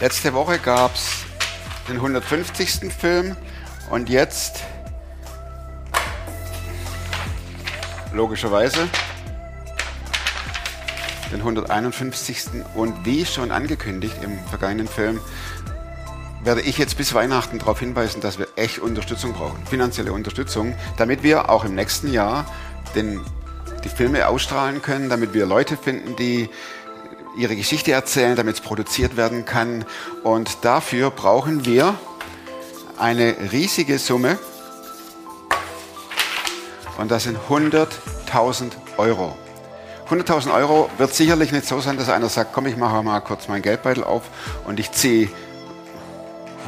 Letzte Woche gab es den 150. Film und jetzt, logischerweise, den 151. Und wie schon angekündigt im vergangenen Film, werde ich jetzt bis Weihnachten darauf hinweisen, dass wir echt Unterstützung brauchen, finanzielle Unterstützung, damit wir auch im nächsten Jahr den, die Filme ausstrahlen können, damit wir Leute finden, die ihre Geschichte erzählen, damit es produziert werden kann. Und dafür brauchen wir eine riesige Summe. Und das sind 100.000 Euro. 100.000 Euro wird sicherlich nicht so sein, dass einer sagt, komm, ich mache mal kurz meinen Geldbeutel auf und ich ziehe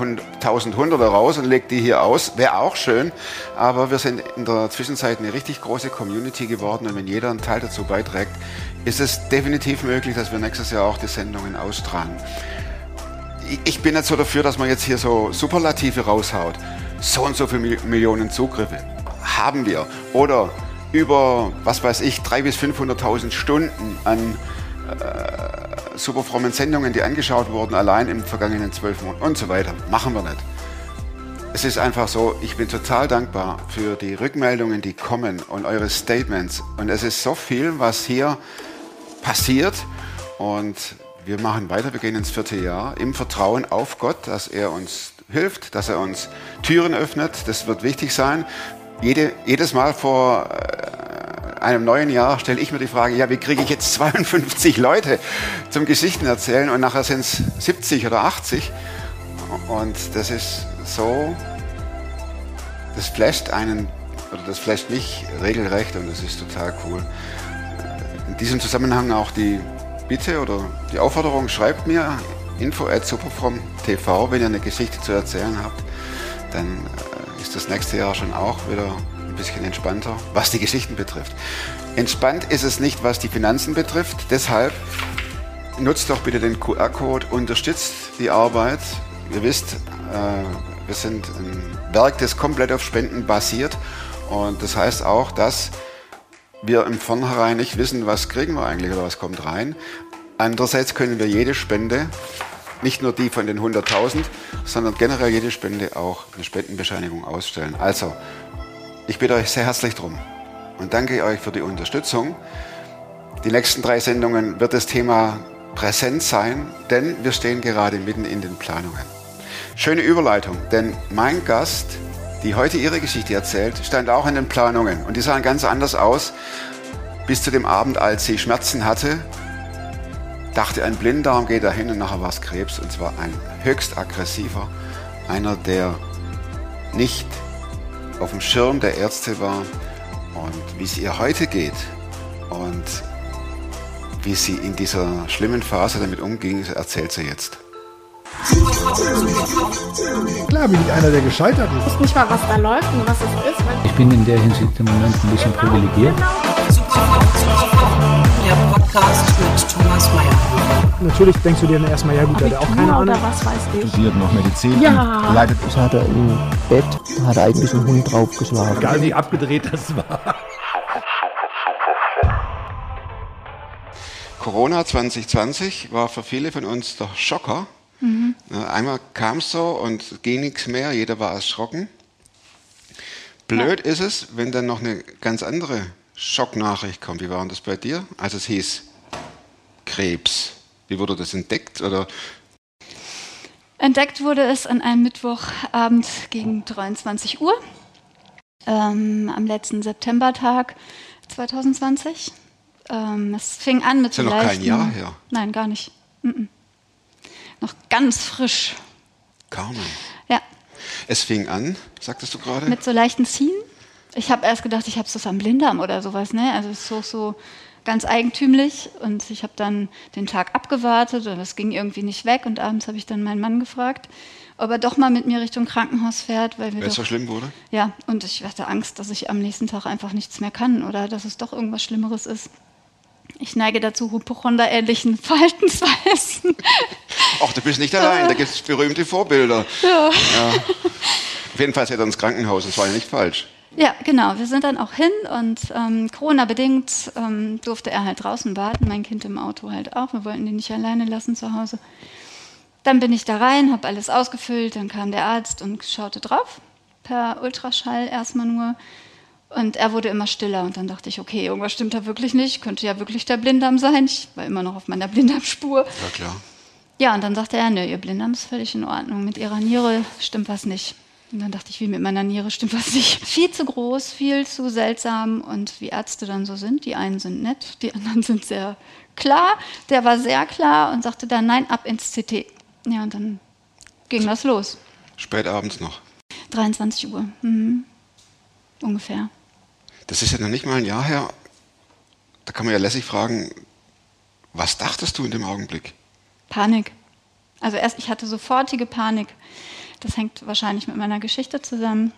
1100 raus und lege die hier aus. Wäre auch schön, aber wir sind in der Zwischenzeit eine richtig große Community geworden und wenn jeder einen Teil dazu beiträgt, ist es definitiv möglich, dass wir nächstes Jahr auch die Sendungen ausstrahlen. Ich bin nicht so dafür, dass man jetzt hier so Superlative raushaut. So und so viele Millionen Zugriffe haben wir. Oder über, was weiß ich, 300.000 bis 500.000 Stunden an äh, super frommen Sendungen, die angeschaut wurden, allein im vergangenen zwölf Monaten und so weiter. Machen wir nicht. Es ist einfach so, ich bin total dankbar für die Rückmeldungen, die kommen und eure Statements. Und es ist so viel, was hier passiert. Und wir machen weiter, wir gehen ins vierte Jahr im Vertrauen auf Gott, dass er uns hilft, dass er uns Türen öffnet. Das wird wichtig sein. Jede, jedes Mal vor äh, einem neuen Jahr stelle ich mir die Frage, ja, wie kriege ich jetzt 52 Leute zum Geschichten erzählen und nachher sind es 70 oder 80. Und das ist so, das flasht einen, oder das flasht mich regelrecht und das ist total cool. In diesem Zusammenhang auch die Bitte oder die Aufforderung, schreibt mir info at superfrom.tv, wenn ihr eine Geschichte zu erzählen habt, dann äh, ist das nächste Jahr schon auch wieder ein bisschen entspannter, was die Geschichten betrifft. Entspannt ist es nicht, was die Finanzen betrifft, deshalb nutzt doch bitte den QR-Code, unterstützt die Arbeit. Ihr wisst, äh, wir sind ein Werk, das komplett auf Spenden basiert und das heißt auch, dass wir im Vornherein nicht wissen, was kriegen wir eigentlich oder was kommt rein. Andererseits können wir jede Spende, nicht nur die von den 100.000, sondern generell jede Spende auch eine Spendenbescheinigung ausstellen. Also, ich bitte euch sehr herzlich drum und danke euch für die Unterstützung. Die nächsten drei Sendungen wird das Thema präsent sein, denn wir stehen gerade mitten in den Planungen. Schöne Überleitung, denn mein Gast die heute ihre Geschichte erzählt, stand auch in den Planungen und die sahen ganz anders aus. Bis zu dem Abend, als sie Schmerzen hatte, dachte ein Blinddarm geht dahin und nachher war es Krebs und zwar ein höchst aggressiver, einer, der nicht auf dem Schirm der Ärzte war und wie es ihr heute geht und wie sie in dieser schlimmen Phase damit umging, erzählt sie jetzt. Klar bin ich einer, der gescheitert ist. Ich weiß nicht mal, was da läuft und was es ist. Ich bin in der Hinsicht im Moment ein bisschen privilegiert. Der Podcast mit Thomas Mayer. Natürlich denkst du dir dann erstmal, ja gut, der hat auch keine Ahnung. Oder was weiß ich. studiert noch Medizin Ja. leidet Das hat er im Bett, hat er eigentlich einen Hund draufgeschlagen. Egal wie abgedreht das war. Corona 2020 war für viele von uns der Schocker. Ja, Einmal kam es so und ging nichts mehr, jeder war erschrocken. Blöd ist es, wenn dann noch eine ganz andere Schocknachricht kommt. Wie war denn das bei dir? Als es hieß Krebs. Wie wurde das entdeckt? Oder Entdeckt wurde es an einem Mittwochabend gegen 23 Uhr ähm, am letzten Septembertag 2020. Ähm, es fing an mit ist ja noch kein Jahr her. Nein, gar nicht. Mm-mm. Noch ganz frisch. Carmen. Ja, Es fing an, sagtest du gerade? mit so leichten Ziehen. Ich habe erst gedacht, ich habe es am Blinddarm oder sowas. Ne? Also es ist so, so ganz eigentümlich. Und ich habe dann den Tag abgewartet und es ging irgendwie nicht weg. Und abends habe ich dann meinen Mann gefragt, ob er doch mal mit mir Richtung Krankenhaus fährt, weil wir es so schlimm wurde? Ja, und ich hatte Angst, dass ich am nächsten Tag einfach nichts mehr kann oder dass es doch irgendwas Schlimmeres ist. Ich neige dazu Hypochonder-ähnlichen Verhaltensweisen. Ach, du bist nicht allein, da gibt es berühmte Vorbilder. Ja. Auf jeden Fall seid ihr ins Krankenhaus, das war ja nicht falsch. Ja, genau. Wir sind dann auch hin und ähm, Corona-bedingt ähm, durfte er halt draußen warten, mein Kind im Auto halt auch. Wir wollten ihn nicht alleine lassen zu Hause. dann bin ich da rein, habe alles ausgefüllt, dann kam der Arzt und schaute drauf, per Ultraschall erstmal nur. Und er wurde immer stiller und dann dachte ich, okay, irgendwas stimmt da wirklich nicht, könnte ja wirklich der Blinddarm sein. Ich war immer noch auf meiner Blinddarmspur. Ja, klar. Ja, und dann sagte er, nö, ihr Blinddarm ist völlig in Ordnung, mit ihrer Niere stimmt was nicht. Und dann dachte ich, wie mit meiner Niere stimmt was nicht. Viel zu groß, viel zu seltsam und wie Ärzte dann so sind. Die einen sind nett, die anderen sind sehr klar. Der war sehr klar und sagte dann, nein, ab ins CT. Ja, und dann ging das los. Spät abends noch. 23 Uhr. Mhm. Ungefähr. Das ist ja noch nicht mal ein Jahr her. Da kann man ja lässig fragen, was dachtest du in dem Augenblick? Panik. Also erst, ich hatte sofortige Panik. Das hängt wahrscheinlich mit meiner Geschichte zusammen.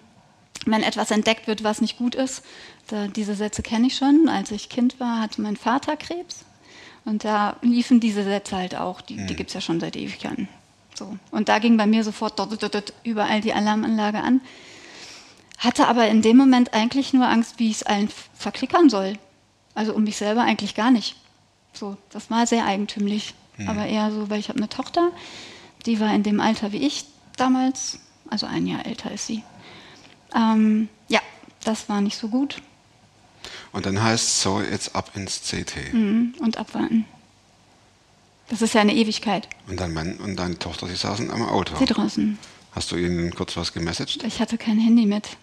Wenn etwas entdeckt wird, was nicht gut ist, da, diese Sätze kenne ich schon. Als ich Kind war, hatte mein Vater Krebs. Und da liefen diese Sätze halt auch. Die, die gibt es ja schon seit Ewigkeiten. So. Und da ging bei mir sofort überall die Alarmanlage an. Hatte aber in dem Moment eigentlich nur Angst, wie ich es allen verklickern soll. Also um mich selber eigentlich gar nicht. So, das war sehr eigentümlich. Aber eher so, weil ich habe eine Tochter, die war in dem Alter wie ich damals, also ein Jahr älter ist sie. Ähm, ja, das war nicht so gut. Und dann heißt es so, jetzt ab ins CT. Mhm. Und abwarten. Das ist ja eine Ewigkeit. Und dein Mann und deine Tochter, die saßen am Auto. Sie draußen. Hast du ihnen kurz was gemessaged? Ich hatte kein Handy mit.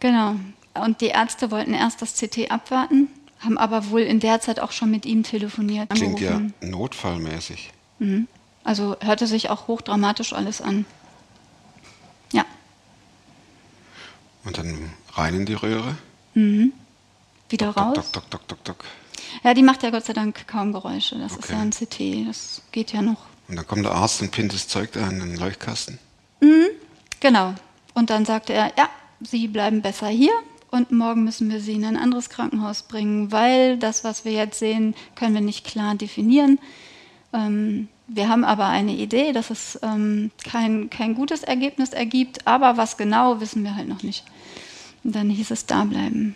Genau. Und die Ärzte wollten erst das CT abwarten, haben aber wohl in der Zeit auch schon mit ihm telefoniert. Klingt ja angerufen. notfallmäßig. Also hörte sich auch hochdramatisch alles an. Ja. Und dann rein in die Röhre. Wieder Dock, raus. dock, dock, dock, dock. Ja, die macht ja Gott sei Dank kaum Geräusche. Das ist Okay. ja ein CT. Das geht ja noch. Und dann kommt der Arzt und pinnt das Zeug da in den Leuchtkasten. Genau. Und dann sagte er, ja, Sie bleiben besser hier und morgen müssen wir Sie in ein anderes Krankenhaus bringen, weil das, was wir jetzt sehen, können wir nicht klar definieren. Ähm, wir haben aber eine Idee, dass es ähm, kein, kein gutes Ergebnis ergibt, aber was genau, wissen wir halt noch nicht. Und dann hieß es da bleiben.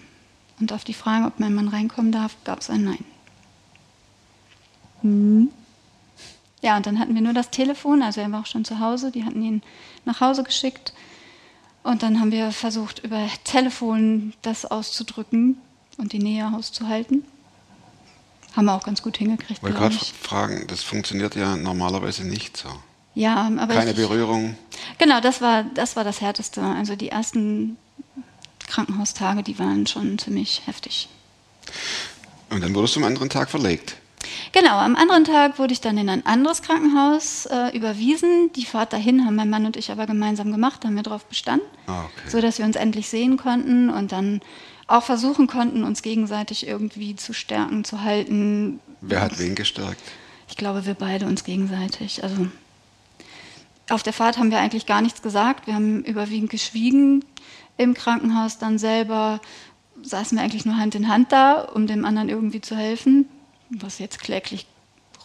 Und auf die Frage, ob mein Mann reinkommen darf, gab es ein Nein. Ja, und dann hatten wir nur das Telefon, also er war auch schon zu Hause, die hatten ihn nach Hause geschickt. Und dann haben wir versucht, über Telefon das auszudrücken und die Nähe auszuhalten. Haben wir auch ganz gut hingekriegt, Ich wollte gerade fragen, das funktioniert ja normalerweise nicht so. Ja, aber Keine ich, Berührung. Genau, das war, das war das Härteste. Also die ersten Krankenhaustage, die waren schon ziemlich heftig. Und dann wurdest du am anderen Tag verlegt. Genau, am anderen Tag wurde ich dann in ein anderes Krankenhaus äh, überwiesen. Die Fahrt dahin haben mein Mann und ich aber gemeinsam gemacht, haben wir darauf bestanden, Ah, okay. so dass wir uns endlich sehen konnten und dann auch versuchen konnten, uns gegenseitig irgendwie zu stärken, zu halten. Wer hat wen gestärkt? Ich glaube, wir beide uns gegenseitig. Also auf der Fahrt haben wir eigentlich gar nichts gesagt. Wir haben überwiegend geschwiegen. Im Krankenhaus dann selber saßen wir eigentlich nur Hand in Hand da, um dem anderen irgendwie zu helfen. Was jetzt kläglich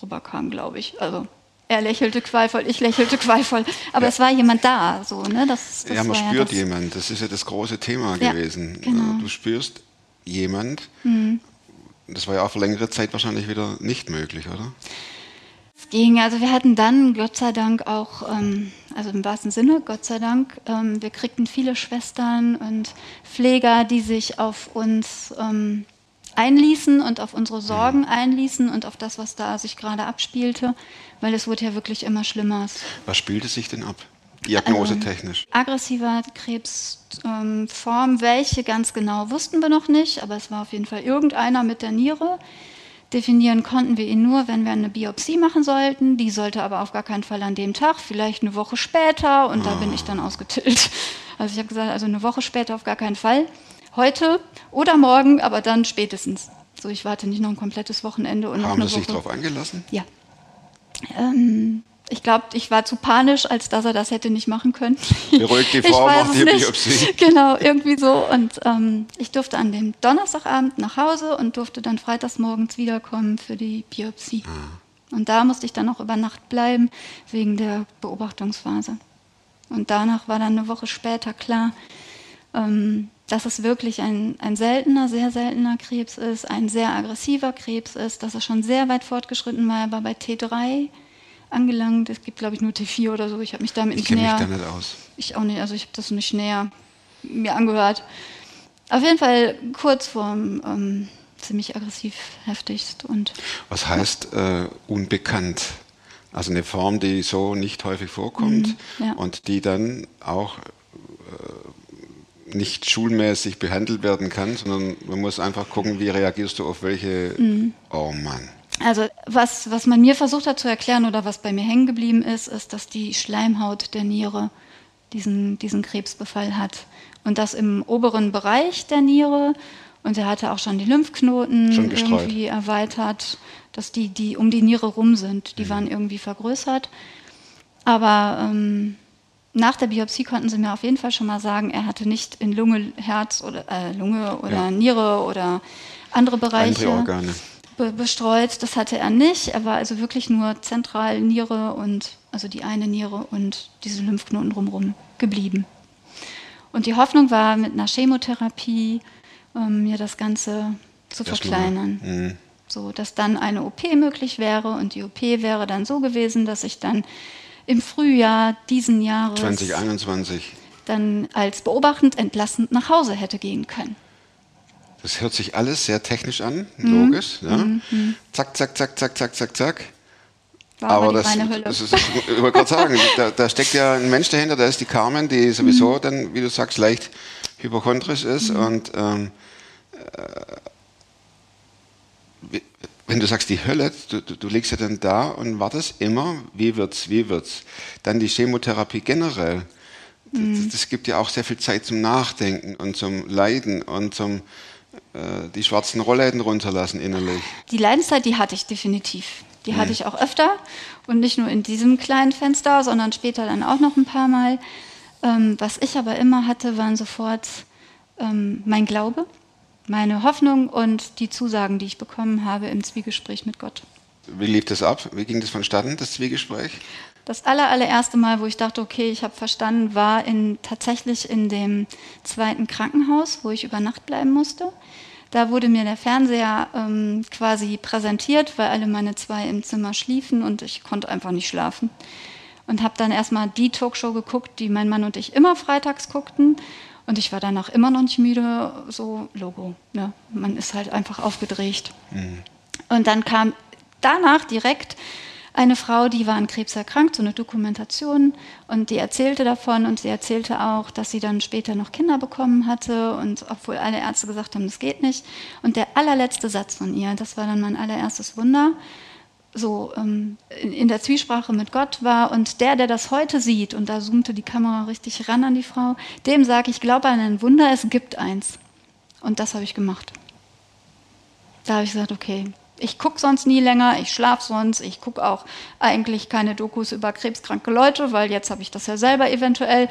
rüberkam, glaube ich. Also er lächelte qualvoll, ich lächelte qualvoll. Aber Ja. es war jemand da, so, ne? Das, das ja, man spürt das. jemand. Das ist ja das große Thema Ja, gewesen. genau. Mhm. Äh, Du spürst jemand. Das war ja auch für längere Zeit wahrscheinlich wieder nicht möglich, oder? Es ging. Also wir hatten dann, Gott sei Dank, auch, ähm, also im wahrsten Sinne, Gott sei Dank, ähm, wir kriegten viele Schwestern und Pfleger, die sich auf uns ähm, einließen und auf unsere Sorgen einließen und auf das, was da sich gerade abspielte, weil es wurde ja wirklich immer schlimmer. Was spielte sich denn ab? Diagnosetechnisch. Aggressiver Krebsform, ähm, welche ganz genau wussten wir noch nicht, aber es war auf jeden Fall irgendeiner mit der Niere. Definieren konnten wir ihn nur, wenn wir eine Biopsie machen sollten. Die sollte aber auf gar keinen Fall an dem Tag, vielleicht eine Woche später und da bin ich dann ausgetillt. Also ich habe gesagt, also eine Woche später auf gar keinen Fall. Heute oder morgen, aber dann spätestens. So, ich warte nicht noch ein komplettes Wochenende und noch Haben eine Sie sich darauf eingelassen? Ja. Ähm, ich glaube, ich war zu panisch, als dass er das hätte nicht machen können. Beruhigt die Ich Frau, macht die nicht. Biopsie. Genau, irgendwie so. Und ähm, ich durfte an dem Donnerstagabend nach Hause und durfte dann freitags morgens wiederkommen für die Biopsie. Ah. Und da musste ich dann auch über Nacht bleiben, wegen der Beobachtungsphase. Und danach war dann eine Woche später klar, ähm, dass es wirklich ein, ein seltener, sehr seltener Krebs ist, ein sehr aggressiver Krebs ist, dass er schon sehr weit fortgeschritten war. Er war bei T3, angelangt. Es gibt, glaube ich, nur T4 oder so. Ich habe mich damit Ich nicht kenne mich näher. da nicht aus. Ich auch nicht. Also ich habe das nicht näher mir angehört. Auf jeden Fall kurz vorm ähm, ziemlich aggressiv heftigst und Was heißt äh, unbekannt? Also eine Form, die so nicht häufig vorkommt Mhm, ja. und die dann auch nicht schulmäßig behandelt werden kann, sondern man muss einfach gucken, wie reagierst du auf welche. Mhm. Oh Mann. Also was, was man mir versucht hat zu erklären oder was bei mir hängen geblieben ist, ist, dass die Schleimhaut der Niere diesen, diesen Krebsbefall hat. Und das im oberen Bereich der Niere. Und er hatte auch schon die Lymphknoten Schon irgendwie erweitert, dass die, die um die Niere rum sind, die waren irgendwie vergrößert. Aber ähm, nach der Biopsie konnten sie mir auf jeden Fall schon mal sagen, er hatte nicht in Lunge, Herz oder äh, Lunge oder Ja. Niere oder andere Bereiche Andere Organe. be bestreut. Das hatte er nicht. Er war also wirklich nur zentral Niere und also die eine Niere und diese Lymphknoten drumherum geblieben. Und die Hoffnung war, mit einer Chemotherapie ähm, mir das Ganze zu Erstmal. verkleinern. Mhm. So, dass dann eine OP möglich wäre und die OP wäre dann so gewesen, dass ich dann im Frühjahr diesen Jahres 2021. dann als beobachtend entlassend nach Hause hätte gehen können. Das hört sich alles sehr technisch an, Mhm. logisch. Ja. Zack, zack, zack, zack, zack, zack, zack. War Aber das, das ist, ich wollte gerade sagen, da, da steckt ja ein Mensch dahinter, da ist die Carmen, die Mhm. sowieso dann, wie du sagst, leicht hypochondrisch ist. Mhm. Und ähm, äh, wenn du sagst die Hölle, du, du, du liegst ja dann da und wartest immer, wie wird's, wie wird's. Dann die Chemotherapie generell. Mhm. Das, das gibt ja auch sehr viel Zeit zum Nachdenken und zum Leiden und zum äh, die schwarzen Rollläden runterlassen innerlich. Die Leidenszeit, die hatte ich definitiv. Die hatte ich auch öfter und nicht nur in diesem kleinen Fenster, sondern später dann auch noch ein paar Mal. Ähm, was ich aber immer hatte, waren sofort ähm, mein Glaube, meine Hoffnung und die Zusagen, die ich bekommen habe im Zwiegespräch mit Gott. Wie lief das ab? Wie ging das vonstatten, das Zwiegespräch? Das aller, allererste Mal, wo ich dachte, okay, ich habe verstanden, war in, tatsächlich in dem zweiten Krankenhaus, wo ich über Nacht bleiben musste. Da wurde mir der Fernseher ähm, quasi präsentiert, weil alle meine zwei im Zimmer schliefen und ich konnte einfach nicht schlafen. Und habe dann erstmal die Talkshow geguckt, die mein Mann und ich immer freitags guckten. Und ich war danach immer noch nicht müde, so Logo. Ne? Man ist halt einfach aufgedreht. Und dann kam danach direkt eine Frau, die war an Krebs erkrankt, so eine Dokumentation, und die erzählte davon und sie erzählte auch, dass sie dann später noch Kinder bekommen hatte und obwohl alle Ärzte gesagt haben, das geht nicht. Und der allerletzte Satz von ihr, das war dann mein allererstes Wunder, so ähm, in, in der Zwiesprache mit Gott war und der, der das heute sieht, und da zoomte die Kamera richtig ran an die Frau, dem sage ich, glaube an ein Wunder, es gibt eins. Und das habe ich gemacht. Da habe ich gesagt, okay, ich gucke sonst nie länger, ich schlafe sonst, ich gucke auch eigentlich keine Dokus über krebskranke Leute, weil jetzt habe ich das ja selber eventuell.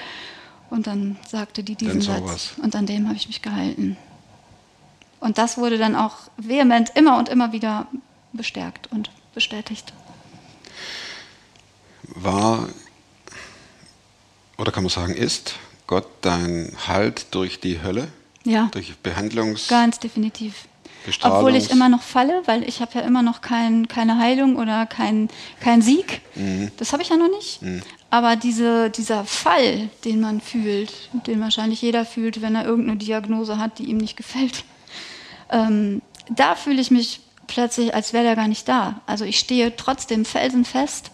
Und dann sagte die diesen sowas. Satz. Und an dem habe ich mich gehalten. Und das wurde dann auch vehement immer und immer wieder bestärkt und bestätigt. War, oder kann man sagen, ist Gott dein Halt durch die Hölle? Ja, Durch Behandlungs... ganz definitiv. Obwohl ich immer noch falle, weil ich habe ja immer noch kein, keine Heilung oder kein, kein Sieg. Das habe ich ja noch nicht. Aber diese, dieser Fall, den man fühlt, den wahrscheinlich jeder fühlt, wenn er irgendeine Diagnose hat, die ihm nicht gefällt, ähm, da fühle ich mich plötzlich, als wäre der gar nicht da. Also ich stehe trotzdem felsenfest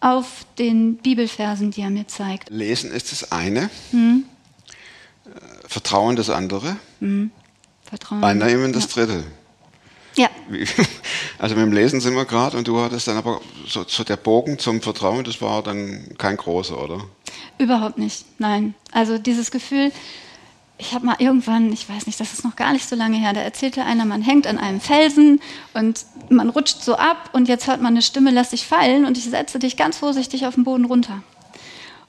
auf den Bibelversen, die er mir zeigt. Lesen ist das eine, Hm. äh, Vertrauen das andere, Vertrauen. Annehmen das ja. dritte. Ja, Also mit dem Lesen sind wir gerade und du hattest dann aber so, so der Bogen zum Vertrauen, das war dann kein großer, oder? Überhaupt nicht, nein. Also dieses Gefühl, ich habe mal irgendwann, ich weiß nicht, das ist noch gar nicht so lange her, da erzählte einer, man hängt an einem Felsen und man rutscht so ab und jetzt hört man eine Stimme, lass dich fallen und ich setze dich ganz vorsichtig auf den Boden runter.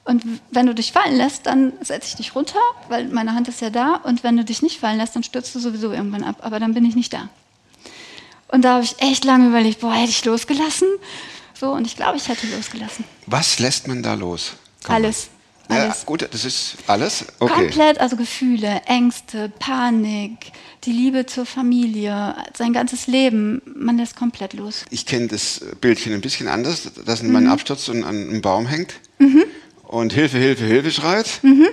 Und wenn du dich fallen lässt, dann setze ich dich runter, weil meine Hand ist ja da und wenn du dich nicht fallen lässt, dann stürzt du sowieso irgendwann ab, aber dann bin ich nicht da. Und da habe ich echt lange überlegt, boah, hätte ich losgelassen? So, und ich glaube, ich hätte losgelassen. Was lässt man da los? Kann man- Alles. Ja, gut, das ist alles. Okay. Komplett, also Gefühle, Ängste, Panik, die Liebe zur Familie, sein ganzes Leben, man lässt komplett los. Ich kenne das Bildchen ein bisschen anders, dass ein Mhm. Mann abstürzt und an einem Baum hängt und Hilfe, Hilfe, Hilfe schreit. Mhm.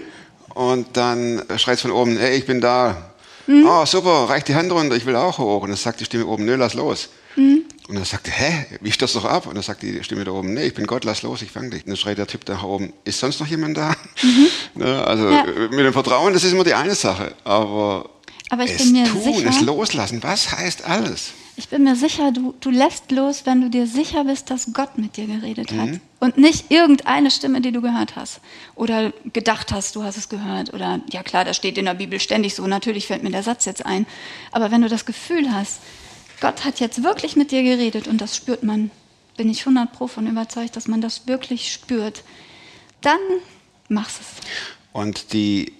Und dann schreit es von oben, hey, ich bin da. Mhm. Oh, super, reich die Hand runter, ich will auch hoch. Und dann sagt die Stimme oben, nö, lass los. Mhm. Und dann sagt er, hä, wie stürzt doch ab? Und dann sagt die Stimme da oben, nee, ich bin Gott, lass los, ich fang dich. Und dann schreit der Typ da oben, ist sonst noch jemand da? Ne, also Mhm. Ja. mit dem Vertrauen, das ist immer die eine Sache. Aber, Aber ich es bin mir tun, sicher- es loslassen, was heißt alles? Ich bin mir sicher, du, du lässt los, wenn du dir sicher bist, dass Gott mit dir geredet hat. Mhm. Und nicht irgendeine Stimme, die du gehört hast. Oder gedacht hast, du hast es gehört. Oder, ja klar, das steht in der Bibel ständig so. Natürlich fällt mir der Satz jetzt ein. Aber wenn du das Gefühl hast, Gott hat jetzt wirklich mit dir geredet und das spürt man, bin ich 100 pro von überzeugt, dass man das wirklich spürt, dann machst es. Und die,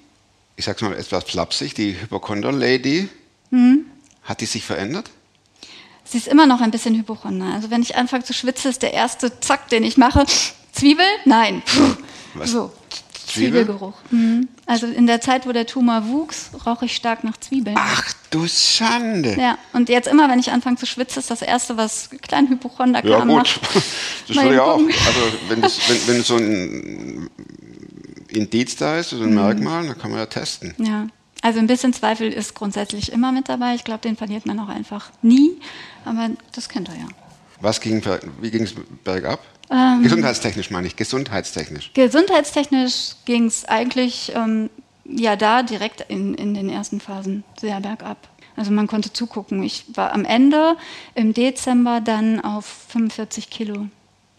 ich sag's mal etwas flapsig, die Hypochonder-Lady, Mhm. hat die sich verändert? Sie ist immer noch ein bisschen Hypochonder. Also wenn ich anfange zu schwitzen, ist der erste Zack, den ich mache, Zwiebel? Nein. Puh. Was? So. Zwiebel? Zwiebelgeruch. Mhm. Also in der Zeit, wo der Tumor wuchs, rauche ich stark nach Zwiebeln. Ach du Schande. Ja, und jetzt immer, wenn ich anfange zu schwitzen, ist das Erste, was klein Hypochonder Ja, gut, macht. das würde ich auch. Also wenn, das, wenn, wenn so ein Indiz da ist, so Mhm. ein Merkmal, dann kann man ja testen. Ja, also ein bisschen Zweifel ist grundsätzlich immer mit dabei. Ich glaube, den verliert man auch einfach nie. Aber das kennt er ja. Was ging, wie ging es bergab? Ähm. Gesundheitstechnisch meine ich, gesundheitstechnisch. Gesundheitstechnisch ging es eigentlich ähm, ja da direkt in, in den ersten Phasen sehr bergab. Also man konnte zugucken. Ich war am Ende im Dezember dann auf 45 Kilo.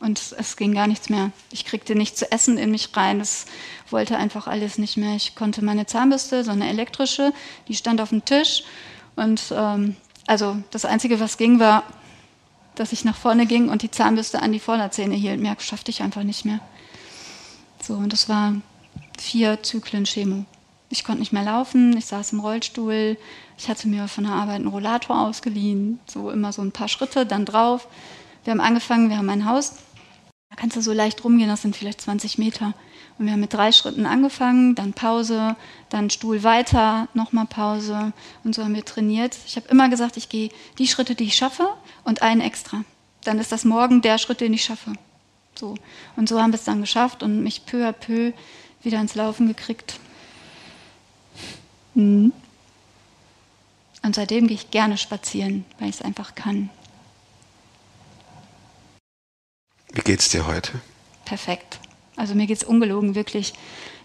Und es, es ging gar nichts mehr. Ich kriegte nichts zu essen in mich rein. Es wollte einfach alles nicht mehr. Ich konnte meine Zahnbürste, so eine elektrische, die stand auf dem Tisch. Und ähm, also das Einzige, was ging, war, dass ich nach vorne ging und die Zahnbürste an die Vorderzähne hielt. Mehr schaffte ich einfach nicht mehr. So, und das war vier Zyklen Chemo. Ich konnte nicht mehr laufen, ich saß im Rollstuhl, ich hatte mir von der Arbeit einen Rollator ausgeliehen, so immer so ein paar Schritte, dann drauf. Wir haben angefangen, wir haben ein Haus, da kannst du so leicht rumgehen, das sind vielleicht 20 Meter. Und wir haben mit drei Schritten angefangen, dann Pause, dann Stuhl weiter, nochmal Pause. Und so haben wir trainiert. Ich habe immer gesagt, ich gehe die Schritte, die ich schaffe und einen extra. Dann ist das morgen der Schritt, den ich schaffe. So. Und so haben wir es dann geschafft und mich peu à peu wieder ins Laufen gekriegt. Mhm. Und seitdem gehe ich gerne spazieren, weil ich es einfach kann. Wie geht's dir heute? Perfekt. Also mir geht es ungelogen wirklich,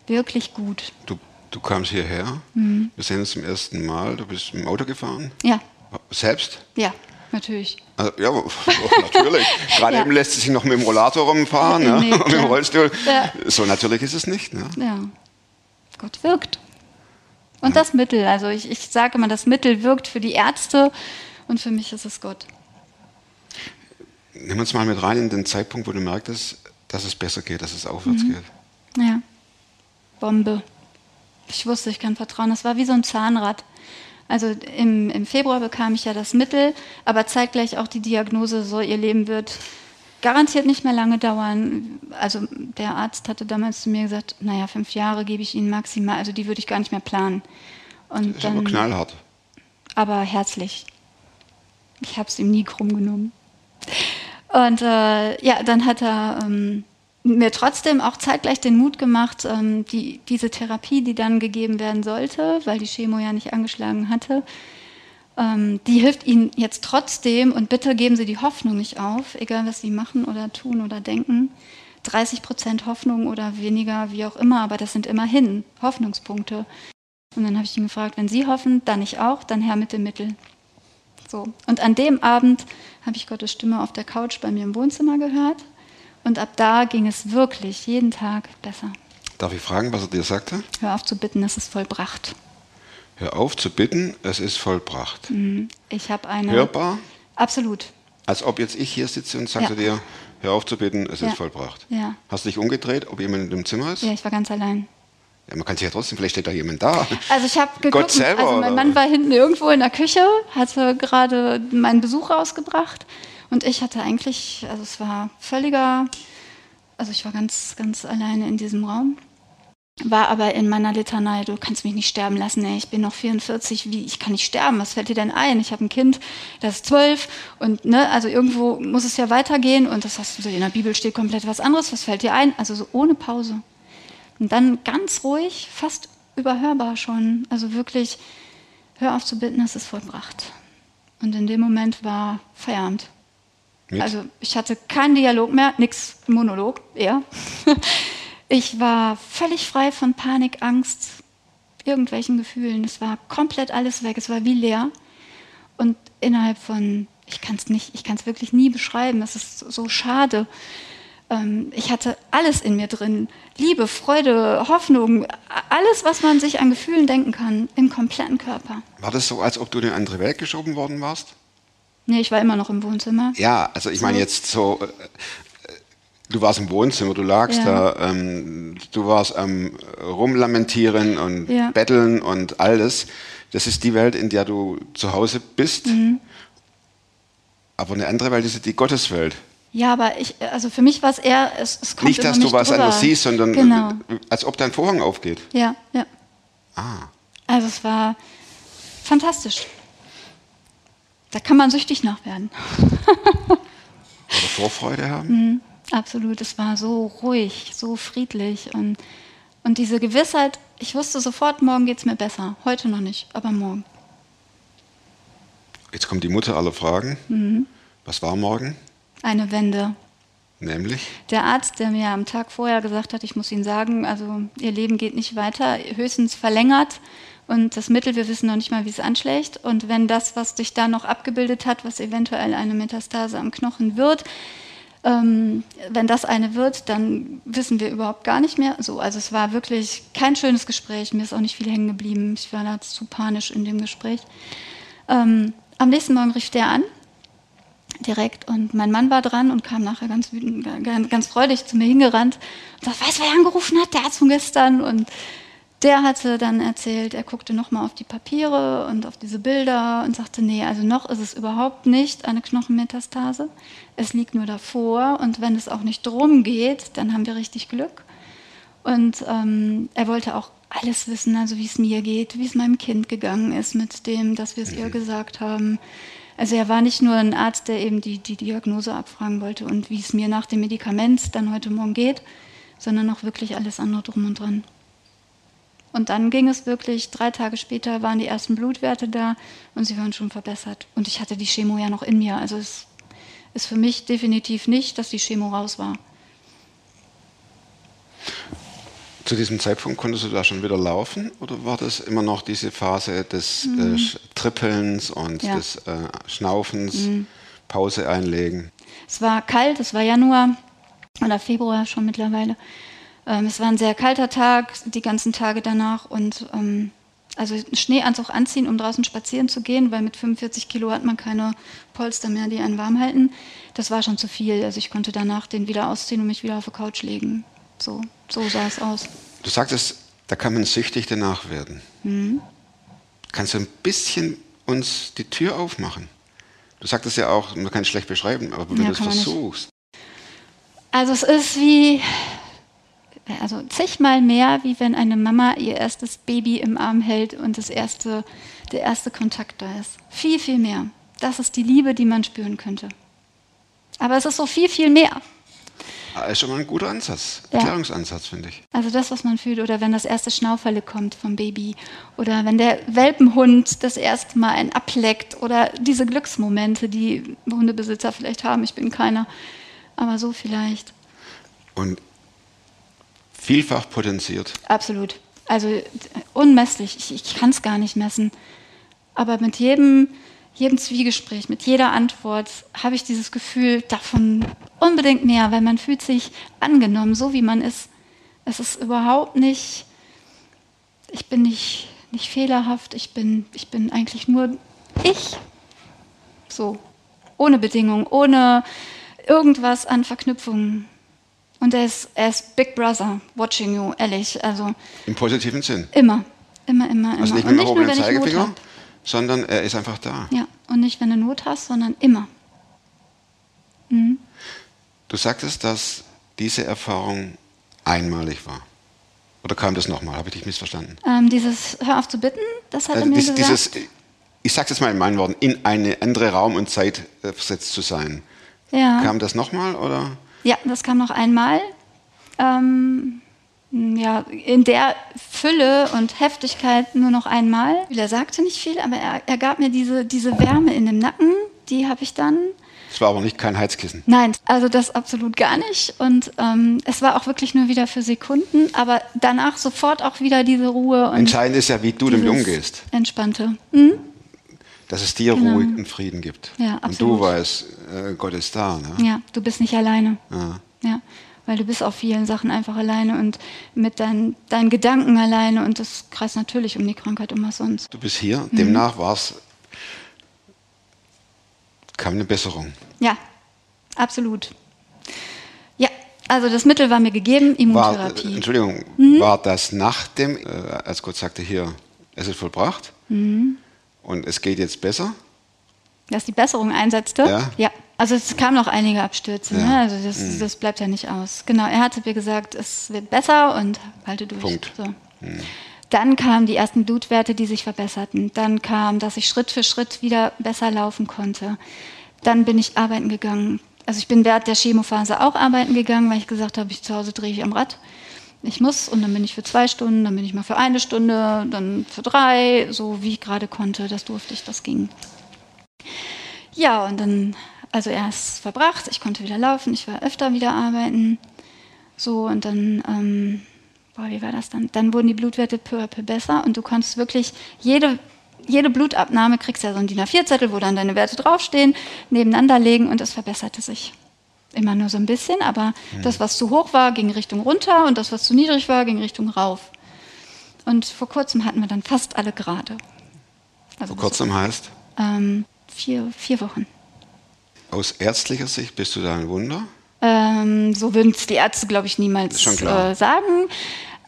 wirklich gut. Du, du kamst hierher, Mhm. wir sehen uns zum ersten Mal, du bist im Auto gefahren, Ja, selbst? ja, natürlich. Also, ja, oh, natürlich. Gerade Ja. eben lässt sich noch mit dem Rollator rumfahren, ne? Nee, mit dem. Rollstuhl. Ja. So natürlich ist es nicht. Ne? Ja, Gott wirkt. Und das Mittel, also ich, ich sage immer, das Mittel wirkt für die Ärzte und für mich ist es Gott. Nimm uns mal mit rein in den Zeitpunkt, wo du merktest, dass es besser geht, dass es aufwärts Mhm. geht. Ja, Bombe. Ich wusste, ich kann vertrauen. Das war wie so ein Zahnrad. Also im, im Februar bekam ich ja das Mittel, aber zeitgleich auch die Diagnose, so ihr Leben wird garantiert nicht mehr lange dauern. Also der Arzt hatte damals zu mir gesagt, naja, fünf Jahre gebe ich Ihnen maximal, also die würde ich gar nicht mehr planen. Und ist aber knallhart. aber herzlich. Ich habe es ihm nie krumm genommen. Und äh, ja, dann hat er ähm, mir trotzdem auch zeitgleich den Mut gemacht, ähm, die, diese Therapie, die dann gegeben werden sollte, weil die Chemo ja nicht angeschlagen hatte, ähm, die hilft Ihnen jetzt trotzdem und bitte geben Sie die Hoffnung nicht auf, egal was Sie machen oder tun oder denken. 30 Prozent Hoffnung oder weniger, wie auch immer, aber das sind immerhin Hoffnungspunkte. Und dann habe ich ihn gefragt, wenn Sie hoffen, dann ich auch, dann her mit dem Mittel. So. Und an dem Abend habe ich Gottes Stimme auf der Couch bei mir im Wohnzimmer gehört. Und ab da ging es wirklich jeden Tag besser. Darf ich fragen, was er dir sagte? Hör auf zu bitten, es ist vollbracht. Hör auf zu bitten, es ist vollbracht. Ich habe eine. Hörbar? Absolut. Als ob jetzt ich hier sitze und sage Ja. dir, hör auf zu bitten, es Ja. ist vollbracht. Ja. Hast du dich umgedreht, ob jemand in dem Zimmer ist? Ja, ich war ganz allein. Ja, man kann sich ja trotzdem, vielleicht steht da jemand da. Also ich habe geguckt, Gott selber, also mein oder? Mann war hinten irgendwo in der Küche, hatte gerade meinen Besuch rausgebracht und ich hatte eigentlich, also es war völliger, also ich war ganz, ganz alleine in diesem Raum war aber in meiner Litanei, du kannst mich nicht sterben lassen, ey, ich bin noch 44, wie, ich kann nicht sterben, was fällt dir denn ein? Ich habe ein Kind, das ist zwölf und ne, also irgendwo muss es ja weitergehen und das hast du in der Bibel steht komplett was anderes, was fällt dir ein? Also so ohne Pause. Und dann ganz ruhig, fast überhörbar schon, also wirklich, hör auf zu bitten, es ist vollbracht. Und in dem Moment war Feierabend. Mit? Also ich hatte keinen Dialog mehr, nix Monolog, eher. Ich war völlig frei von Panik, Angst, irgendwelchen Gefühlen. Es war komplett alles weg. Es war wie leer. Und innerhalb von, ich kann es nicht, ich kann es wirklich nie beschreiben. Es ist so schade. Ähm, ich hatte alles in mir drin. Liebe, Freude, Hoffnung, alles, was man sich an Gefühlen denken kann, im kompletten Körper. War das so, als ob du in eine andere Welt geschoben worden warst? Nee, ich war immer noch im Wohnzimmer. Ja, also ich meine jetzt so, äh, du warst im Wohnzimmer, du lagst Ja. da, ähm, du warst am Rumlamentieren und Ja. Betteln und alles. Das ist die Welt, in der du zu Hause bist. Mhm. Aber eine andere Welt ist die Gotteswelt. Ja, aber ich, also für mich war es eher, es, es kommt Nicht, dass du was drüber. anderes siehst, sondern Genau. als ob dein Vorhang aufgeht. Ja, ja. Ah. Also es war fantastisch. Da kann man süchtig nach werden. Oder Vorfreude haben. Mhm. Absolut. Es war so ruhig, so friedlich und, und diese Gewissheit, ich wusste sofort, morgen geht es mir besser. Heute noch nicht, aber morgen. Jetzt kommt die Mutter aller Fragen. Mhm. Was war morgen? Eine Wende. Nämlich? Der Arzt, der mir am Tag vorher gesagt hat, ich muss Ihnen sagen, also Ihr Leben geht nicht weiter, höchstens verlängert. Und das Mittel, wir wissen noch nicht mal, wie es anschlägt. Und wenn das, was sich da noch abgebildet hat, was eventuell eine Metastase am Knochen wird, ähm, wenn das eine wird, dann wissen wir überhaupt gar nicht mehr. So, also es war wirklich kein schönes Gespräch. Mir ist auch nicht viel hängen geblieben. Ich war da zu panisch in dem Gespräch. Ähm, am nächsten Morgen rief der an direkt und mein Mann war dran und kam nachher ganz wütend, ganz, ganz freudig zu mir hingerannt und sagte, weißt du, wer angerufen hat? Der Arzt von gestern und der hatte dann erzählt, er guckte nochmal auf die Papiere und auf diese Bilder und sagte, nee, also noch ist es überhaupt nicht eine Knochenmetastase. Es liegt nur davor und wenn es auch nicht drum geht, dann haben wir richtig Glück. Und ähm, er wollte auch alles wissen, also wie es mir geht, wie es meinem Kind gegangen ist mit dem, dass wir es ihr gesagt haben. Also er war nicht nur ein Arzt, der eben die, die Diagnose abfragen wollte und wie es mir nach dem Medikament dann heute Morgen geht, sondern auch wirklich alles andere drum und dran. Und dann ging es wirklich, drei Tage später waren die ersten Blutwerte da und sie waren schon verbessert. Und ich hatte die Chemo ja noch in mir. Also es ist für mich definitiv nicht, dass die Chemo raus war. Zu diesem Zeitpunkt konntest du da schon wieder laufen oder war das immer noch diese Phase des äh, Sch- Trippelns und Mhm. Ja. Mhm. des äh, Schnaufens, Pause einlegen? Es war kalt, es war Januar oder Februar schon mittlerweile. Ähm, es war ein sehr kalter Tag, die ganzen Tage danach und ähm, also Schneeanzug anziehen, um draußen spazieren zu gehen, weil mit 45 Kilo hat man keine Polster mehr, die einen warm halten. Das war schon zu viel. Also ich konnte danach den wieder ausziehen und mich wieder auf die Couch legen. So, so sah es aus. Du sagtest, da kann man süchtig danach werden. Mhm. Kannst du ein bisschen uns die Tür aufmachen? Du sagtest ja auch, man kann es schlecht beschreiben, aber wenn Ja, du es versuchst. Also es ist wie, also zigmal mehr, wie wenn eine Mama ihr erstes Baby im Arm hält und das erste, der erste Kontakt da ist. Viel, viel mehr. Das ist die Liebe, die man spüren könnte. Aber es ist so viel, viel mehr. Ah, ist schon mal ein guter Ansatz, Ja. Erklärungsansatz, finde ich. Also das, was man fühlt, oder wenn das erste Schnauferle kommt vom Baby, oder wenn der Welpenhund das erste Mal einen ableckt, oder diese Glücksmomente, die Hundebesitzer vielleicht haben. Ich bin keiner, aber so vielleicht. Und vielfach potenziert. Absolut. Also äh, unmesslich. Ich, ich kann es gar nicht messen. Aber mit jedem, jedem Zwiegespräch, mit jeder Antwort habe ich dieses Gefühl davon unbedingt mehr, weil man fühlt sich angenommen, so wie man ist. Es ist überhaupt nicht, ich bin nicht, nicht fehlerhaft, ich bin, ich bin eigentlich nur ich. So. Ohne Bedingung, ohne irgendwas an Verknüpfungen. Und er ist, er ist Big Brother, watching you, ehrlich. Also Im positiven Sinn. immer, immer, immer, immer. Also nicht und mit dem nicht nur, wenn ich habe. Sondern er ist einfach da. Ja, und nicht, wenn du Not hast, sondern immer. Mhm. Du sagtest, dass diese Erfahrung einmalig war. Oder kam das nochmal? Habe ich dich missverstanden? Ähm, dieses Hör auf zu bitten, das hat er Also mir dies, gesagt. dieses, ich sage jetzt mal in meinen Worten, in eine andere Raum und Zeit versetzt zu sein. ja. Kam das nochmal oder? Ja, das kam noch einmal. Ähm, ja, in der Fülle und Heftigkeit nur noch einmal. Er sagte nicht viel, aber er, er gab mir diese, diese Wärme in dem Nacken, die habe ich dann. Es war aber nicht kein Heizkissen. Nein, also das absolut gar nicht. Und ähm, es war auch wirklich nur wieder für Sekunden, aber danach sofort auch wieder diese Ruhe und Entscheidend ist ja, wie du damit umgehst. Entspannte. Mhm. Dass es dir Genau. Ruhe und Frieden gibt. Ja, und absolut. du weißt, äh, Gott ist da. Ne? Ja, du bist nicht alleine. Ja. Ja, weil du bist auf vielen Sachen einfach alleine und mit dein, deinen Gedanken alleine und das kreist natürlich um die Krankheit um was sonst. Du bist hier, Mhm. demnach war es, kam eine Besserung. Ja, absolut. Ja, also das Mittel war mir gegeben, War, Immuntherapie. äh, Entschuldigung, Mhm. war das nach dem, äh, als Gott sagte, hier, es ist vollbracht Mhm. und es geht jetzt besser? Dass die Besserung einsetzte? Ja. Also es kamen noch einige Abstürze, Ja. ne? also das, das bleibt ja nicht aus. Genau, er hatte mir gesagt, es wird besser und halte durch. Punkt. So. Dann kamen die ersten Blutwerte, die sich verbesserten. Dann kam, dass ich Schritt für Schritt wieder besser laufen konnte. Dann bin ich arbeiten gegangen. Also ich bin während der Chemophase auch arbeiten gegangen, weil ich gesagt habe, ich zu Hause drehe ich am Rad. Ich muss und dann bin ich für zwei Stunden, dann bin ich mal für eine Stunde, dann für drei, so wie ich gerade konnte. Das durfte ich, das ging. Ja, und dann, also erst verbracht, ich konnte wieder laufen, ich war öfter wieder arbeiten. So, und dann, ähm, boah, wie war das dann? Dann wurden die Blutwerte peu à peu besser und du konntest wirklich jede, jede Blutabnahme, kriegst ja so einen DIN A4-Zettel, wo dann deine Werte draufstehen, nebeneinander legen und es verbesserte sich. Immer nur so ein bisschen, aber das, was zu hoch war, ging Richtung runter und das, was zu niedrig war, ging Richtung rauf. Und vor kurzem hatten wir dann fast alle gerade. Also Vor kurzem heißt, ähm, vier, vier Wochen. Aus ärztlicher Sicht bist du da ein Wunder. Ähm, so würden es die Ärzte, glaube ich, niemals äh, sagen.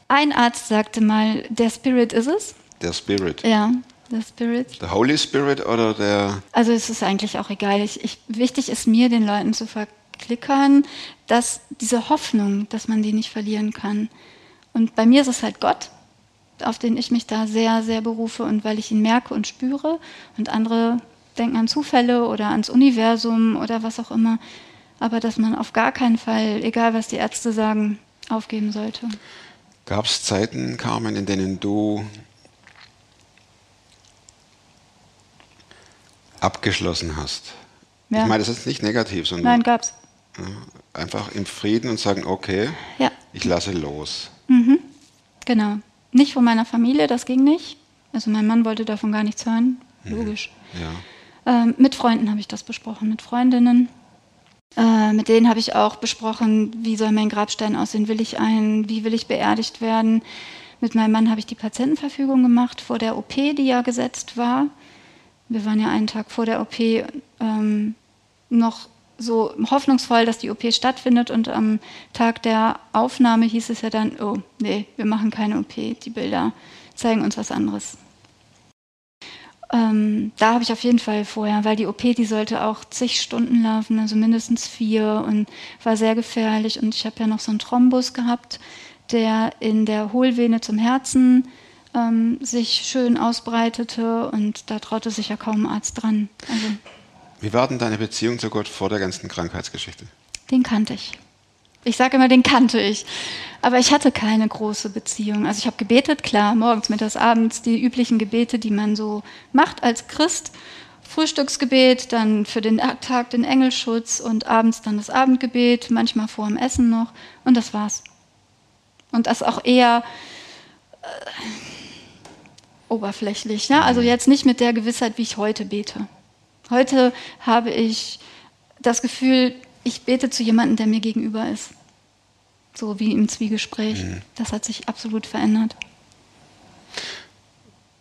Ein Arzt sagte mal, der Spirit ist es. Der Spirit. Ja, der Spirit. Der Holy Spirit oder der, Also es ist eigentlich auch egal. Ich, ich, wichtig ist mir, den Leuten zu verklickern, dass diese Hoffnung, dass man die nicht verlieren kann. Und bei mir ist es halt Gott, auf den ich mich da sehr, sehr berufe und weil ich ihn merke und spüre und andere denken an Zufälle oder ans Universum oder was auch immer. Aber dass man auf gar keinen Fall, egal was die Ärzte sagen, aufgeben sollte. gab es Zeiten, Carmen, in denen du abgeschlossen hast? Ja. Ich meine, das ist nicht negativ, sondern Nein, gab's. einfach im Frieden und sagen, okay, Ja. ich lasse los. Genau. Nicht von meiner Familie, das ging nicht. Also mein Mann wollte davon gar nichts hören. Logisch. Ja. Ähm, mit Freunden habe ich das besprochen, mit Freundinnen. Äh, mit denen habe ich auch besprochen, wie soll mein Grabstein aussehen, will ich einen, wie will ich beerdigt werden. Mit meinem Mann habe ich die Patientenverfügung gemacht vor der OP, die ja gesetzt war. Wir waren ja einen Tag vor der OP ähm, noch so hoffnungsvoll, dass die OP stattfindet und am Tag der Aufnahme hieß es ja dann, oh nee, wir machen keine OP, die Bilder zeigen uns was anderes. Ähm, da habe ich auf jeden Fall vorher, weil die OP, die sollte auch zig Stunden laufen, also mindestens vier und war sehr gefährlich. Und ich habe ja noch so einen Thrombus gehabt, der in der Hohlvene zum Herzen ähm, sich schön ausbreitete und da traute sich ja kaum ein Arzt dran. Also Wie war denn deine Beziehung zu Gott vor der ganzen Krankheitsgeschichte? den kannte ich. Ich sage immer, den kannte ich. Aber ich hatte keine große Beziehung. Also ich habe gebetet, klar, morgens, mittags, abends, die üblichen Gebete, die man so macht als Christ. Frühstücksgebet, dann für den Tag den Engelschutz und abends dann das Abendgebet, manchmal vor dem Essen noch. Und das war's. Und das auch eher äh, oberflächlich. Ne? Also jetzt nicht mit der Gewissheit, wie ich heute bete. Heute habe ich das Gefühl, ich bete zu jemandem, der mir gegenüber ist. So wie im Zwiegespräch. Das hat sich absolut verändert.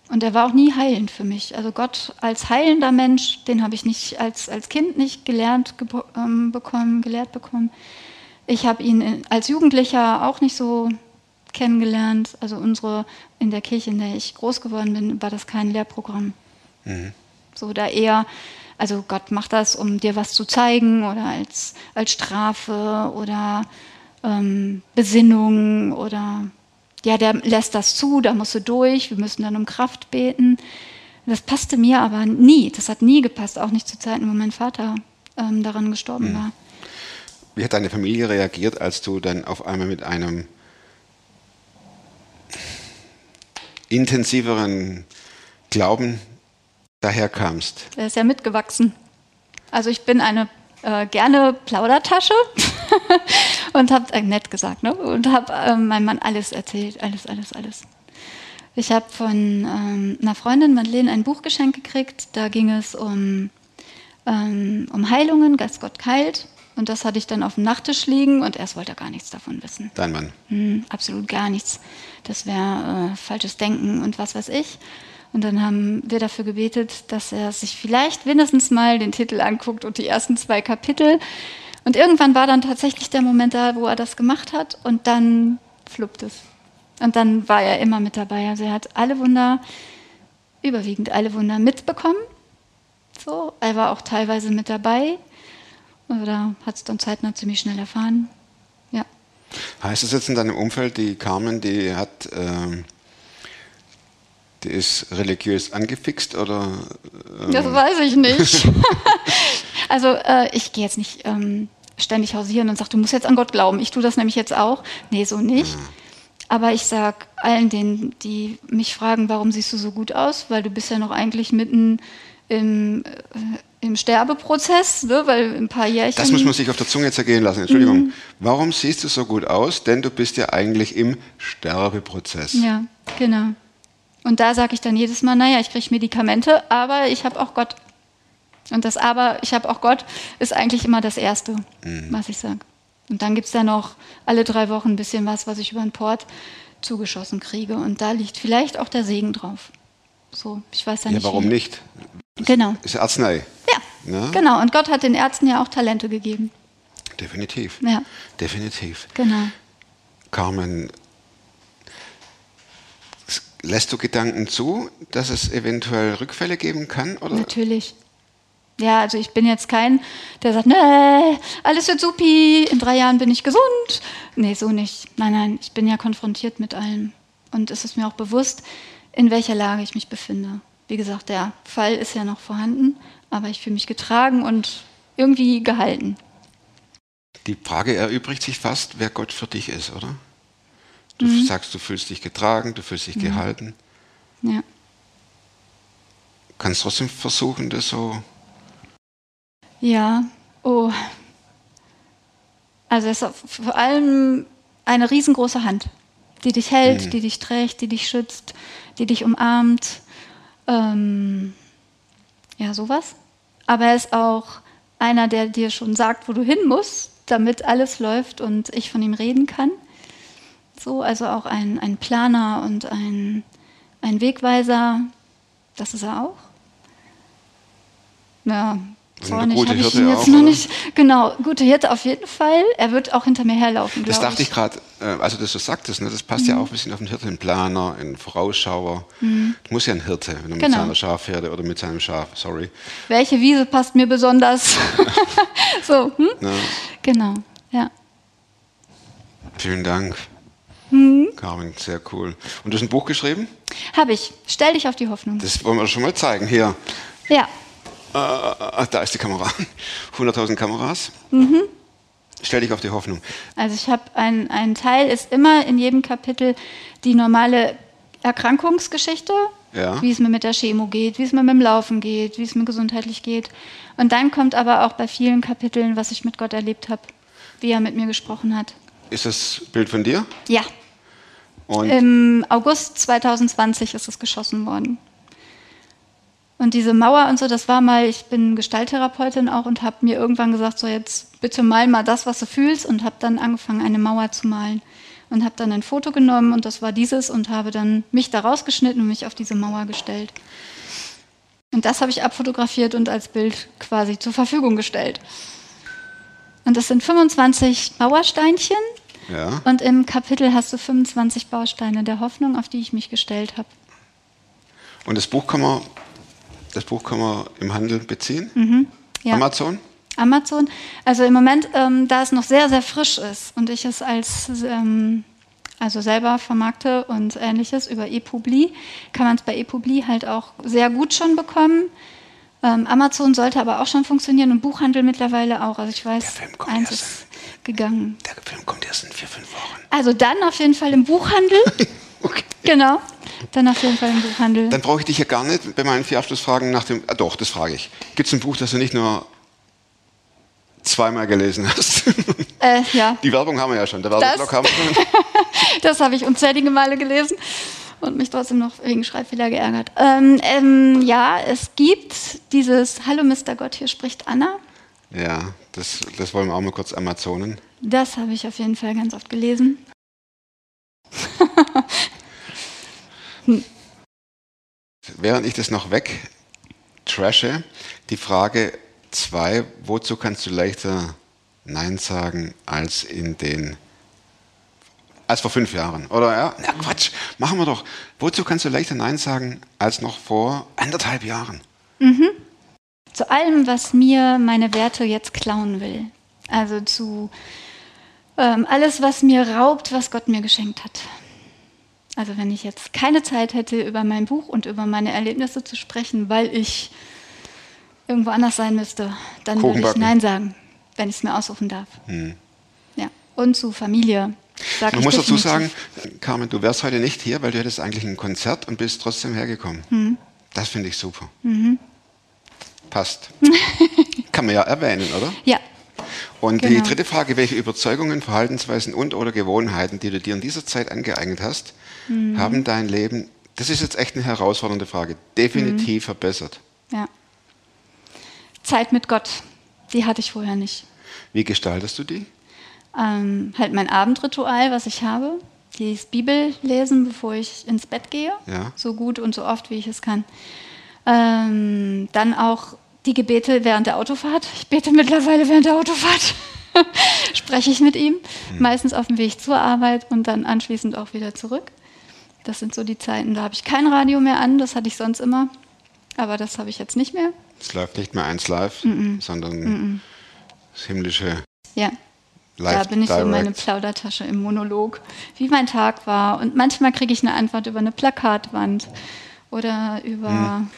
Und er war auch nie heilend für mich. Also Gott als heilender Mensch, den habe ich nicht als, als Kind nicht gelernt ähm, bekommen, gelehrt bekommen. Ich habe ihn als Jugendlicher auch nicht so kennengelernt. Also unsere in der Kirche, in der ich groß geworden bin, war das kein Lehrprogramm. So da eher, also Gott macht das, um dir was zu zeigen oder als, als Strafe oder ähm, Besinnung oder ja, der lässt das zu, da musst du durch, wir müssen dann um Kraft beten. Das passte mir aber nie. Das hat nie gepasst, auch nicht zu Zeiten, wo mein Vater ähm, daran gestorben war. Wie hat deine Familie reagiert, als du dann auf einmal mit einem intensiveren Glauben daherkamst? Der ist ja mitgewachsen. Also ich bin eine äh, gerne Plaudertasche und habe, äh, nett gesagt, ne? und habe äh, meinem Mann alles erzählt, alles, alles, alles. Ich habe von ähm, einer Freundin, Madeleine, ein Buch geschenkt gekriegt. Da ging es um, ähm, um Heilungen, Geist Gott heilt. Und das hatte ich dann auf dem Nachttisch liegen und erst wollte er gar nichts davon wissen. Dein Mann. Hm, absolut gar nichts. Das wäre äh, falsches Denken und was weiß ich. Und dann haben wir dafür gebetet, dass er sich vielleicht mindestens mal den Titel anguckt und die ersten zwei Kapitel. Und irgendwann war dann tatsächlich der Moment da, wo er das gemacht hat und dann fluppt es. Und dann war er immer mit dabei. Also er hat alle Wunder, überwiegend alle Wunder mitbekommen. So, er war auch teilweise mit dabei. Oder hat es dann zeitnah ziemlich schnell erfahren. Ja. Heißt es jetzt in deinem Umfeld, die Carmen, die hat, ähm, die ist religiös angefixt oder? Ähm, Das weiß ich nicht. also äh, ich gehe jetzt nicht ähm, ständig hausieren und sage, du musst jetzt an Gott glauben. Ich tue das nämlich jetzt auch. Nee, so nicht. Aber ich sage allen denen, die mich fragen, warum siehst du so gut aus, weil du bist ja noch eigentlich mitten im, äh, im Sterbeprozess, ne? weil ein paar Jährchen... das muss man sich auf der Zunge zergehen lassen. Entschuldigung. Warum siehst du so gut aus? Denn du bist ja eigentlich im Sterbeprozess. Ja, genau. Und da sage ich dann jedes Mal, naja, ich kriege Medikamente, aber ich habe auch Gott. Und das aber, ich habe auch Gott, ist eigentlich immer das Erste, was ich sage. Und dann gibt es da noch alle drei Wochen ein bisschen was, was ich über den Port zugeschossen kriege. Und da liegt vielleicht auch der Segen drauf. So, ich weiß ja Ja, nicht. warum wie. nicht? Genau. Ist Arznei. Ja, Ne? genau. Und Gott hat den Ärzten ja auch Talente gegeben. Definitiv. Ja, Definitiv. genau. Carmen, lässt du Gedanken zu, dass es eventuell Rückfälle geben kann? Oder? Natürlich. Ja, also ich bin jetzt kein, der sagt, nee, alles wird supi, in drei Jahren bin ich gesund. Nee, so nicht. Nein, nein, ich bin ja konfrontiert mit allem. Und es ist mir auch bewusst, in welcher Lage ich mich befinde. Wie gesagt, der Fall ist ja noch vorhanden, aber ich fühle mich getragen und irgendwie gehalten. Die Frage erübrigt sich fast, wer Gott für dich ist, oder? Du Mhm. sagst, du fühlst dich getragen, du fühlst dich gehalten. Ja. Kannst trotzdem versuchen, das so. Ja, oh. Also es ist vor allem eine riesengroße Hand, die dich hält, die dich trägt, die dich schützt, die dich umarmt. Ähm, ja, sowas. Aber er ist auch einer, der dir schon sagt, wo du hin musst, damit alles läuft und ich von ihm reden kann. So, also auch ein, ein Planer und ein, ein Wegweiser, das ist er auch. Ja, zornig habe ich ihn jetzt auch, noch oder? nicht. Genau, gute Hirte auf jeden Fall. Er wird auch hinter mir herlaufen, Das dachte ich gerade, äh, also das du sagtest, ne, das passt Mhm. ja auch ein bisschen auf den Hirte, einen Planer, einen Vorausschauer. Das muss ja ein Hirte, wenn er mit Genau. seiner Schafherde oder mit seinem Schaf, sorry. Welche Wiese passt mir besonders? so, hm? Ne, Genau, ja. vielen Dank. Mhm. Carmen, sehr cool. Und du hast ein Buch geschrieben? Habe ich. Stell dich auf die Hoffnung. Das wollen wir schon mal zeigen. Hier, Ja, äh, da ist die Kamera. 100.000 Kameras. Mhm. Stell dich auf die Hoffnung. also ich habe ein, ein Teil, ist immer in jedem Kapitel die normale Erkrankungsgeschichte, Ja. wie es mir mit der Chemo geht, wie es mir mit dem Laufen geht, wie es mir gesundheitlich geht. Und dann kommt aber auch bei vielen Kapiteln, was ich mit Gott erlebt habe, wie er mit mir gesprochen hat. Ist das Bild von dir? Ja, Und Im August 2020 ist es geschossen worden. Und diese Mauer und so, das war mal, ich bin Gestalttherapeutin auch und habe mir irgendwann gesagt, so jetzt bitte mal mal das, was du fühlst und habe dann angefangen, eine Mauer zu malen. Und habe dann ein Foto genommen und das war dieses und habe dann mich da rausgeschnitten und mich auf diese Mauer gestellt. Und das habe ich abfotografiert und als Bild quasi zur Verfügung gestellt. Und das sind 25 Mauersteinchen ja. und im Kapitel hast du 25 Bausteine der Hoffnung, auf die ich mich gestellt habe. Und das Buch kann man, das Buch kann man im Handel beziehen? Mhm. Ja. Amazon? Amazon. Also im Moment, ähm, da es noch sehr, sehr frisch ist und ich es als ähm, also selber vermarkte und ähnliches über ePubli, kann man es bei ePubli halt auch sehr gut schon bekommen. Ähm, Amazon sollte aber auch schon funktionieren und Buchhandel mittlerweile auch. Also ich weiß, eins ist gegangen. Der Film kommt erst in vier, fünf Wochen. Also dann auf jeden Fall im Buchhandel. Okay. genau. Dann auf jeden Fall im Buchhandel. Dann brauche ich dich ja gar nicht bei meinen vier Abschlussfragen nach dem. Ah, doch, das frage ich. Gibt es ein Buch, das du nicht nur zweimal gelesen hast? äh, ja, Die Werbung haben wir ja schon. Der Werbeblock Das- haben wir schon. das habe ich unzählige Male gelesen und mich trotzdem noch wegen Schreibfehler geärgert. Ähm, ähm, ja, es gibt dieses Hallo Mr. Gott, hier spricht Anna. Ja, das, das wollen wir auch mal kurz Amazonen. Das habe ich auf jeden Fall ganz oft gelesen. Während ich das noch weg trashe, die Frage zwei: Wozu kannst du leichter Nein sagen als in den. als vor fünf Jahren? Oder ja? Na Quatsch, machen wir doch. Wozu kannst du leichter Nein sagen als noch vor anderthalb Jahren? Zu allem, was mir meine Werte jetzt klauen will. Also zu ähm, alles, was mir raubt, was Gott mir geschenkt hat. Also wenn ich jetzt keine Zeit hätte, über mein Buch und über meine Erlebnisse zu sprechen, weil ich irgendwo anders sein müsste, dann würde ich. Nein sagen, wenn ich es mir aussuchen darf. Ja. Und zu Familie. Sag Man ich muss dazu sagen, Carmen, du wärst heute nicht hier, weil du hättest eigentlich ein Konzert und bist trotzdem hergekommen. Hm. Das finde ich super. Mhm. Passt. Kann man ja erwähnen, oder? Ja, Und die Genau. dritte Frage, welche Überzeugungen, Verhaltensweisen und oder Gewohnheiten, die du dir in dieser Zeit angeeignet hast, Mhm. haben dein Leben, das ist jetzt echt eine herausfordernde Frage, Mhm. definitiv verbessert. ja. Zeit mit Gott, die hatte ich vorher nicht. Wie gestaltest du die? ähm, halt mein Abendritual, was ich habe. Die Bibel lesen, bevor ich ins Bett gehe. Ja. So gut und so oft, wie ich es kann. Ähm, dann auch die Gebete während der Autofahrt. Ich bete mittlerweile während der Autofahrt. Spreche ich mit ihm. Meistens auf dem Weg zur Arbeit und dann anschließend auch wieder zurück. Das sind so die Zeiten. Da habe ich kein Radio mehr an. Das hatte ich sonst immer. Aber das habe ich jetzt nicht mehr. Es läuft nicht mehr eins live, sondern das himmlische Ja. Live Da bin ich so meine Direct. Plaudertasche im Monolog, wie mein Tag war. Und manchmal kriege ich eine Antwort über eine Plakatwand oder über Hm.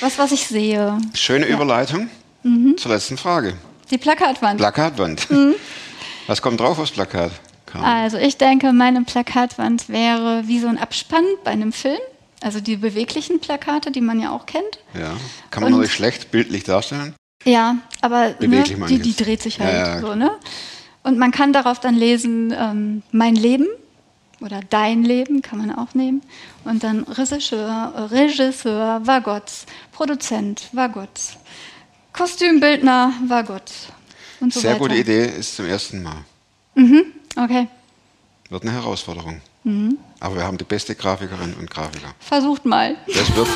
Was, was ich sehe. Schöne Überleitung Mhm. zur letzten Frage. Die Plakatwand. Plakatwand. Mhm. Was kommt drauf aufs Plakat? Carmen? also ich denke, meine Plakatwand wäre wie so ein Abspann bei einem Film. Also die beweglichen Plakate, die man ja auch kennt. Ja. Kann man natürlich schlecht bildlich darstellen. Ja, aber ne, die, die dreht sich halt Ja, ja, so, ne? Und man kann darauf dann lesen, ähm, mein Leben oder dein Leben kann man auch nehmen. Und dann Regisseur, Regisseur war Gott, Produzent war Gott, Kostümbildner war Gott. Und so Sehr weiter. gute Idee, ist zum ersten Mal. Okay, Wird eine Herausforderung. Mhm. Aber wir haben die beste Grafikerin und Grafiker. versucht mal. Das wird.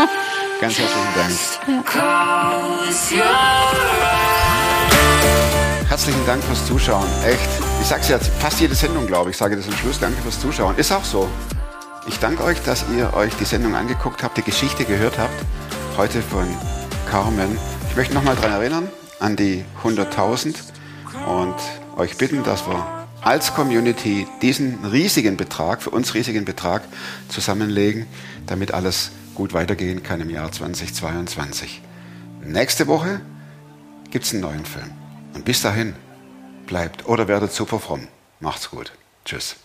Ganz herzlichen Dank. Herzlichen Dank fürs Zuschauen. Echt. Ich sage es jetzt fast jede Sendung, glaube ich, sage das am Schluss. Danke fürs Zuschauen. Ist auch so. Ich danke euch, dass ihr euch die Sendung angeguckt habt, die Geschichte gehört habt. Heute von Carmen. Ich möchte nochmal daran erinnern, an die 100.000 und euch bitten, dass wir als Community diesen riesigen Betrag, für uns riesigen Betrag zusammenlegen, damit alles gut weitergehen kann im Jahr 2022. Nächste Woche gibt es einen neuen Film. Und bis dahin, bleibt oder werdet super fromm. Macht's gut. Tschüss.